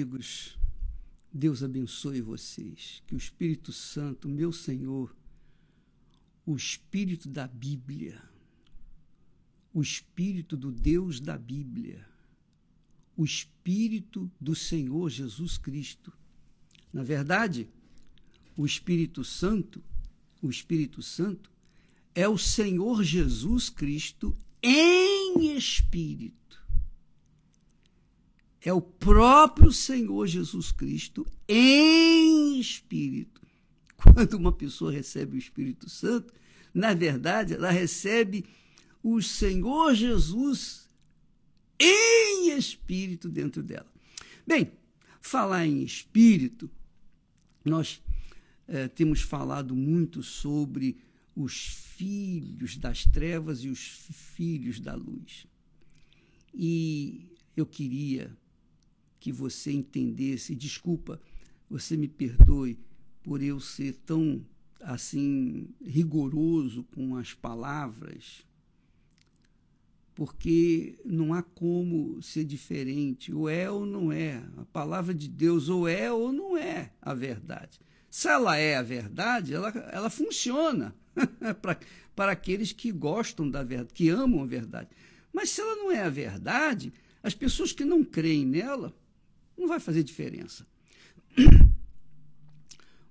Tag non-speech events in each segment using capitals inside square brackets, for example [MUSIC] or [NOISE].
amigos, Deus abençoe vocês. Que o Espírito Santo, meu Senhor, o Espírito da Bíblia, o Espírito do Deus da Bíblia, o Espírito do Senhor Jesus Cristo. Na verdade, o Espírito Santo, o Espírito Santo é o Senhor Jesus Cristo em espírito é o próprio Senhor Jesus Cristo em espírito. Quando uma pessoa recebe o Espírito Santo, na verdade, ela recebe o Senhor Jesus em espírito dentro dela. Bem, falar em espírito, nós é, temos falado muito sobre os filhos das trevas e os filhos da luz. E eu queria que você entendesse. Desculpa, você me perdoe por eu ser tão assim rigoroso com as palavras, porque não há como ser diferente, ou é ou não é. A palavra de Deus ou é ou não é a verdade. Se ela é a verdade, ela, ela funciona [LAUGHS] para, aqueles que gostam da verdade, que amam a verdade. Mas se ela não é a verdade, as pessoas que não creem nela não vai fazer diferença.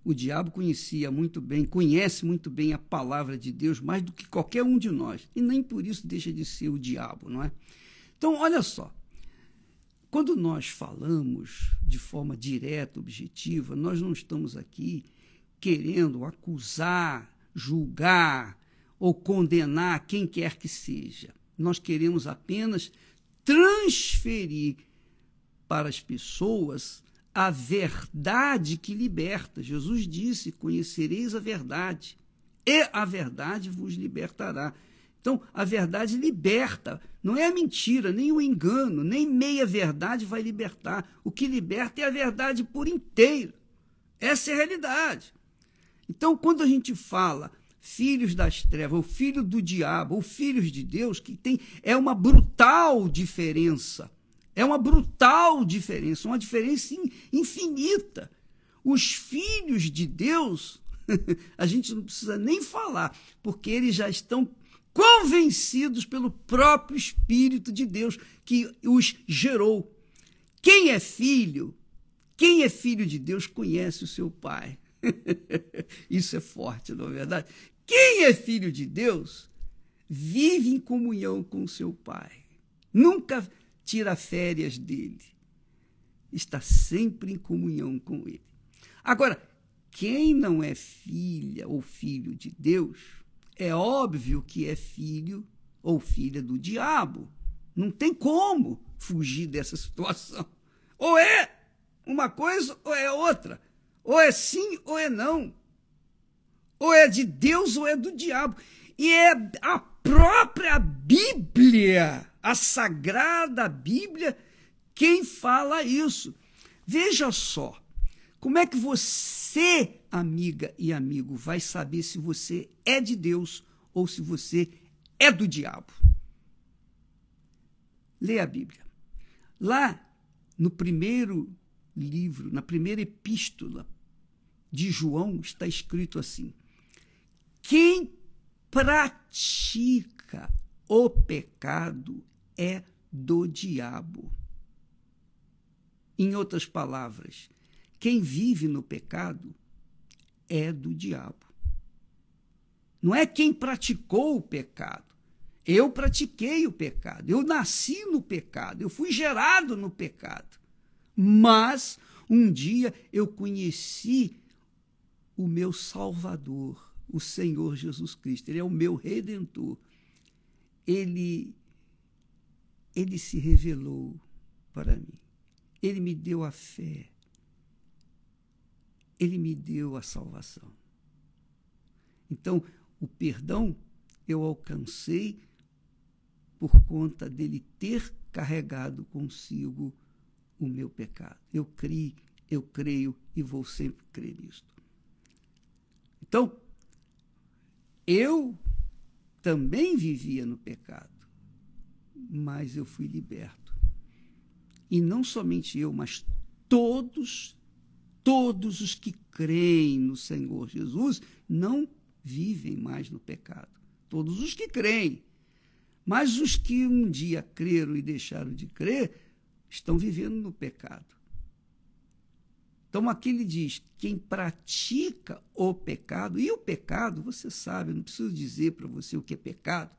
O diabo conhecia muito bem, conhece muito bem a palavra de Deus mais do que qualquer um de nós. E nem por isso deixa de ser o diabo, não é? Então, olha só. Quando nós falamos de forma direta, objetiva, nós não estamos aqui querendo acusar, julgar ou condenar quem quer que seja. Nós queremos apenas transferir para as pessoas a verdade que liberta. Jesus disse: Conhecereis a verdade, e a verdade vos libertará. Então, a verdade liberta, não é a mentira, nem o engano, nem meia verdade vai libertar. O que liberta é a verdade por inteiro. Essa é a realidade. Então, quando a gente fala filhos das trevas, ou filho do diabo, ou filhos de Deus, que tem é uma brutal diferença. É uma brutal diferença, uma diferença infinita. Os filhos de Deus, [LAUGHS] a gente não precisa nem falar, porque eles já estão convencidos pelo próprio Espírito de Deus que os gerou. Quem é filho, quem é filho de Deus conhece o seu pai. [LAUGHS] Isso é forte, não é verdade? Quem é filho de Deus vive em comunhão com o seu pai. Nunca tira férias dele. Está sempre em comunhão com ele. Agora, quem não é filha ou filho de Deus, é óbvio que é filho ou filha do diabo. Não tem como fugir dessa situação. Ou é uma coisa ou é outra. Ou é sim ou é não. Ou é de Deus ou é do diabo. E é a própria Bíblia a Sagrada Bíblia quem fala isso. Veja só, como é que você, amiga e amigo, vai saber se você é de Deus ou se você é do diabo? Leia a Bíblia. Lá no primeiro livro, na primeira epístola de João, está escrito assim: quem pratica o pecado é do diabo. Em outras palavras, quem vive no pecado é do diabo. Não é quem praticou o pecado. Eu pratiquei o pecado, eu nasci no pecado, eu fui gerado no pecado. Mas um dia eu conheci o meu Salvador, o Senhor Jesus Cristo. Ele é o meu redentor. Ele ele se revelou para mim. Ele me deu a fé. Ele me deu a salvação. Então, o perdão eu alcancei por conta dele ter carregado consigo o meu pecado. Eu criei, eu creio e vou sempre crer nisto. Então, eu também vivia no pecado mas eu fui liberto. E não somente eu, mas todos, todos os que creem no Senhor Jesus não vivem mais no pecado. Todos os que creem. Mas os que um dia creram e deixaram de crer estão vivendo no pecado. Então aqui ele diz: quem pratica o pecado, e o pecado, você sabe, não preciso dizer para você o que é pecado.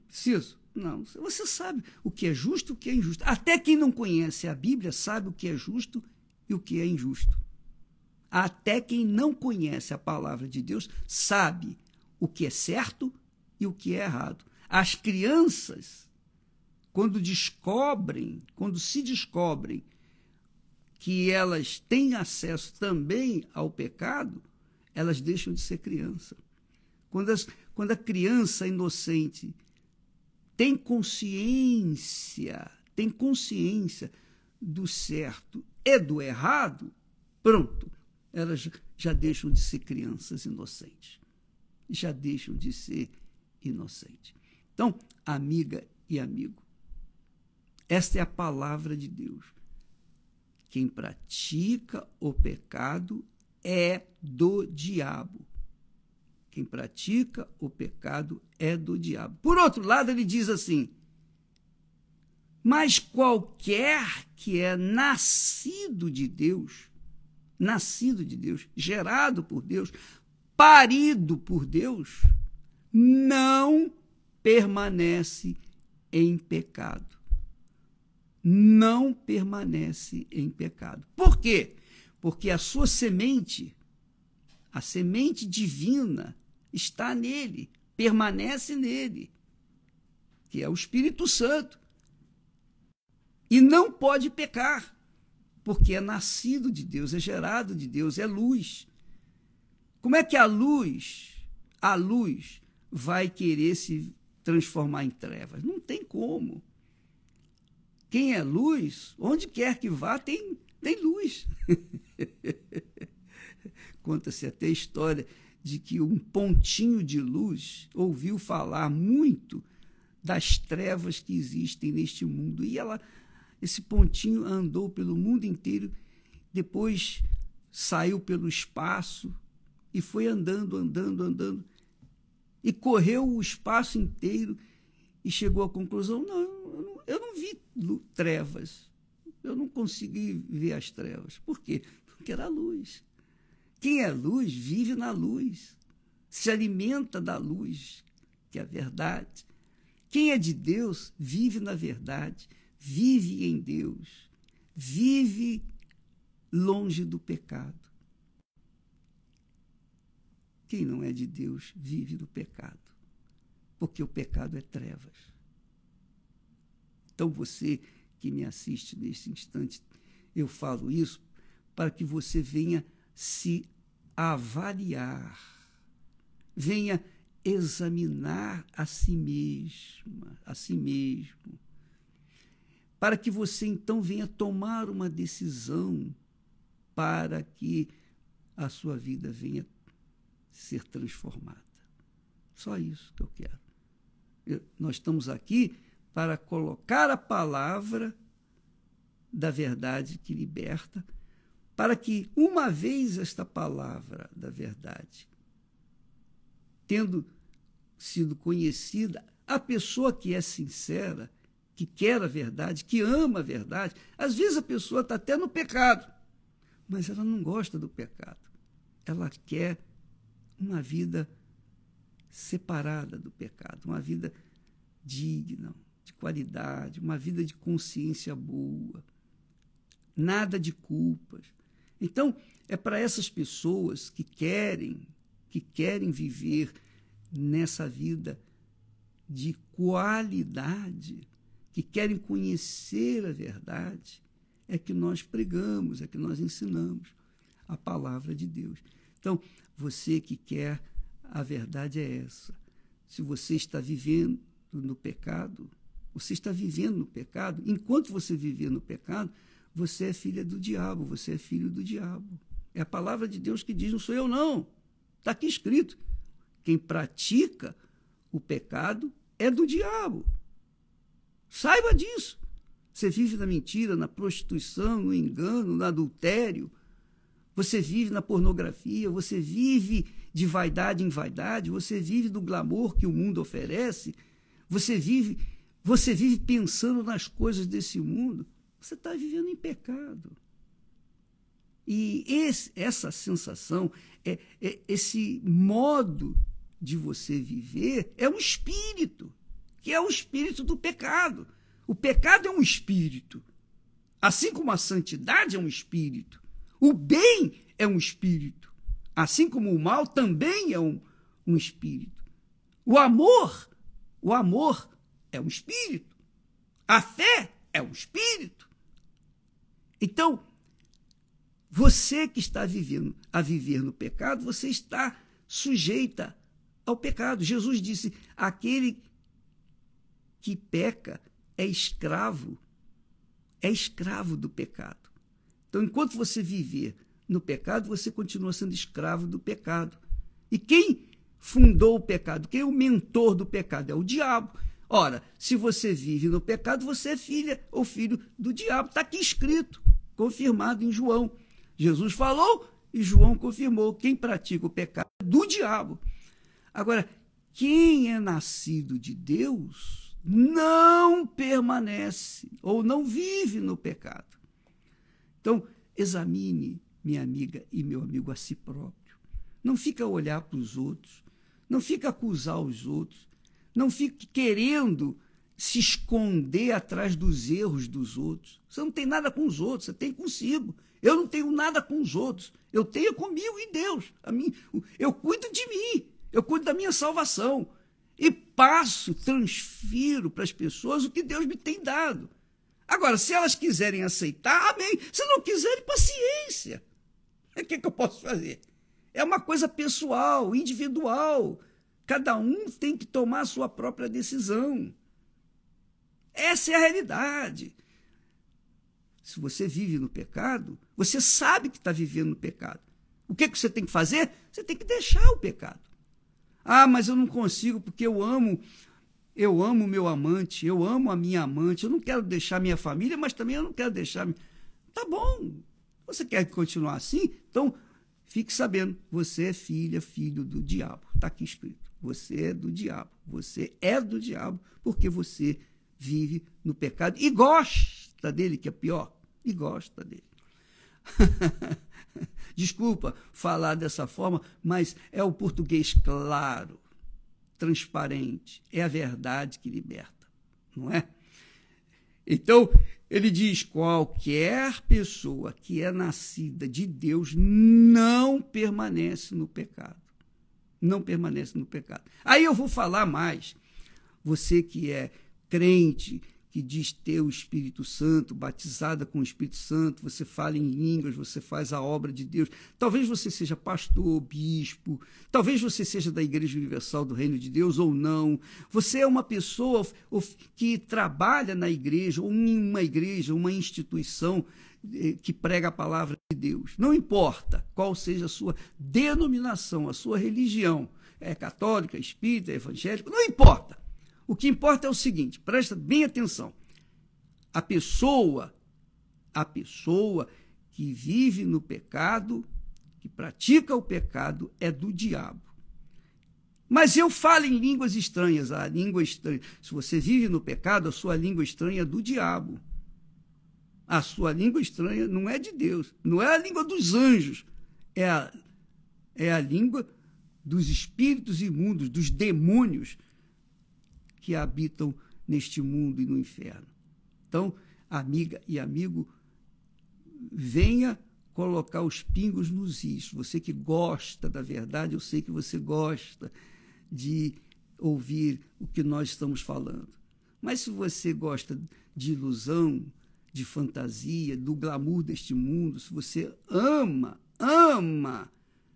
Preciso? Não. Você sabe o que é justo e o que é injusto. Até quem não conhece a Bíblia sabe o que é justo e o que é injusto. Até quem não conhece a palavra de Deus sabe o que é certo e o que é errado. As crianças, quando descobrem, quando se descobrem que elas têm acesso também ao pecado, elas deixam de ser criança. Quando, as, quando a criança inocente tem consciência, tem consciência do certo e do errado, pronto, elas já deixam de ser crianças inocentes. Já deixam de ser inocentes. Então, amiga e amigo, esta é a palavra de Deus. Quem pratica o pecado é do diabo. Quem pratica o pecado é do diabo. Por outro lado, ele diz assim: Mas qualquer que é nascido de Deus, nascido de Deus, gerado por Deus, parido por Deus, não permanece em pecado não permanece em pecado. Por quê? Porque a sua semente, a semente divina, está nele, permanece nele, que é o Espírito Santo. E não pode pecar, porque é nascido de Deus, é gerado de Deus, é luz. Como é que a luz, a luz, vai querer se transformar em trevas? Não tem como. Quem é luz, onde quer que vá, tem, tem luz. [LAUGHS] Conta-se até a história de que um pontinho de luz ouviu falar muito das trevas que existem neste mundo. E ela, esse pontinho andou pelo mundo inteiro, depois saiu pelo espaço e foi andando, andando, andando. E correu o espaço inteiro e chegou à conclusão: não, eu não vi trevas. Eu não consegui ver as trevas. Por quê? Porque era luz. Quem é luz vive na luz, se alimenta da luz, que é a verdade. Quem é de Deus vive na verdade, vive em Deus, vive longe do pecado. Quem não é de Deus vive no pecado porque o pecado é trevas. Então você que me assiste neste instante, eu falo isso para que você venha se avaliar, venha examinar a si mesma, a si mesmo, para que você então venha tomar uma decisão para que a sua vida venha ser transformada. Só isso que eu quero. Nós estamos aqui para colocar a palavra da verdade que liberta, para que, uma vez esta palavra da verdade, tendo sido conhecida, a pessoa que é sincera, que quer a verdade, que ama a verdade, às vezes a pessoa está até no pecado, mas ela não gosta do pecado. Ela quer uma vida separada do pecado, uma vida digna, de qualidade, uma vida de consciência boa, nada de culpas. Então, é para essas pessoas que querem, que querem viver nessa vida de qualidade, que querem conhecer a verdade, é que nós pregamos, é que nós ensinamos a palavra de Deus. Então, você que quer a verdade é essa. Se você está vivendo no pecado, você está vivendo no pecado, enquanto você viver no pecado, você é filha do diabo, você é filho do diabo. É a palavra de Deus que diz, não sou eu não. Está aqui escrito. Quem pratica o pecado é do diabo. Saiba disso. Você vive na mentira, na prostituição, no engano, no adultério. Você vive na pornografia, você vive de vaidade em vaidade, você vive do glamour que o mundo oferece, você vive, você vive pensando nas coisas desse mundo. Você está vivendo em pecado. E esse, essa sensação, é, é, esse modo de você viver é um espírito, que é o espírito do pecado. O pecado é um espírito. Assim como a santidade é um espírito. O bem é um espírito. Assim como o mal também é um, um espírito. O amor, o amor é um espírito. A fé é um espírito. Então, você que está vivendo a viver no pecado, você está sujeita ao pecado. Jesus disse: aquele que peca é escravo, é escravo do pecado. Então, enquanto você viver no pecado, você continua sendo escravo do pecado. E quem fundou o pecado? Quem é o mentor do pecado? É o diabo. Ora, se você vive no pecado, você é filha ou filho do diabo. Está aqui escrito, confirmado em João. Jesus falou e João confirmou: quem pratica o pecado é do diabo. Agora, quem é nascido de Deus não permanece ou não vive no pecado. Então, examine, minha amiga e meu amigo, a si próprio. Não fica a olhar para os outros, não fica a acusar os outros, não fique querendo se esconder atrás dos erros dos outros. Você não tem nada com os outros, você tem consigo. Eu não tenho nada com os outros. Eu tenho comigo e Deus. A mim, eu cuido de mim. Eu cuido da minha salvação e passo, transfiro para as pessoas o que Deus me tem dado. Agora, se elas quiserem aceitar, amém. Se não quiserem, paciência. O que, é que eu posso fazer? É uma coisa pessoal, individual. Cada um tem que tomar a sua própria decisão. Essa é a realidade. Se você vive no pecado, você sabe que está vivendo no pecado. O que, que você tem que fazer? Você tem que deixar o pecado. Ah, mas eu não consigo porque eu amo, eu amo meu amante, eu amo a minha amante, eu não quero deixar minha família, mas também eu não quero deixar. Tá bom. Você quer continuar assim? Então, fique sabendo, você é filha, filho do diabo. Está aqui escrito. Você é do diabo. Você é do diabo porque você vive no pecado e gosta dele, que é pior, e gosta dele. [LAUGHS] Desculpa falar dessa forma, mas é o português claro, transparente, é a verdade que liberta, não é? Então, ele diz: qualquer pessoa que é nascida de Deus não permanece no pecado. Não permanece no pecado. Aí eu vou falar mais. Você que é crente, que diz ter o Espírito Santo, batizada com o Espírito Santo, você fala em línguas, você faz a obra de Deus. Talvez você seja pastor, bispo, talvez você seja da Igreja Universal do Reino de Deus ou não. Você é uma pessoa que trabalha na igreja, ou em uma igreja, uma instituição que prega a palavra de Deus. Não importa qual seja a sua denominação, a sua religião, é católica, espírita, evangélica, não importa. O que importa é o seguinte, presta bem atenção. A pessoa, a pessoa que vive no pecado, que pratica o pecado, é do diabo. Mas eu falo em línguas estranhas, a língua estranha. Se você vive no pecado, a sua língua estranha é do diabo. A sua língua estranha não é de Deus, não é a língua dos anjos, é a, é a língua dos espíritos imundos, dos demônios que habitam neste mundo e no inferno. Então, amiga e amigo, venha colocar os pingos nos is. Você que gosta da verdade, eu sei que você gosta de ouvir o que nós estamos falando. Mas se você gosta de ilusão, de fantasia, do glamour deste mundo, se você ama, ama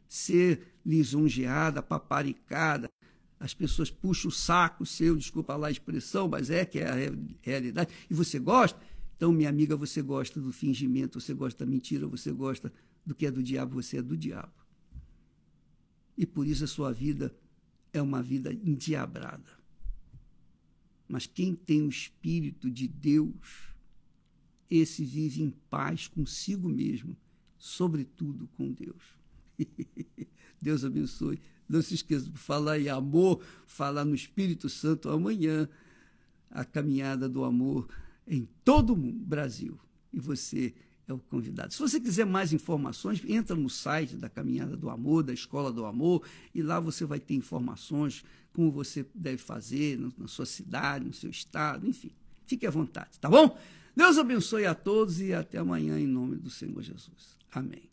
ser lisonjeada, paparicada, as pessoas puxam o saco seu, desculpa lá a expressão, mas é que é a realidade, e você gosta, então, minha amiga, você gosta do fingimento, você gosta da mentira, você gosta do que é do diabo, você é do diabo. E por isso a sua vida é uma vida endiabrada. Mas quem tem o Espírito de Deus esse vive em paz consigo mesmo, sobretudo com Deus. [LAUGHS] Deus abençoe. Não se esqueça de falar em amor, falar no Espírito Santo amanhã, a caminhada do amor em todo o Brasil. E você é o convidado. Se você quiser mais informações, entra no site da Caminhada do Amor, da Escola do Amor, e lá você vai ter informações como você deve fazer na sua cidade, no seu estado, enfim. Fique à vontade, tá bom? Deus abençoe a todos e até amanhã em nome do Senhor Jesus. Amém.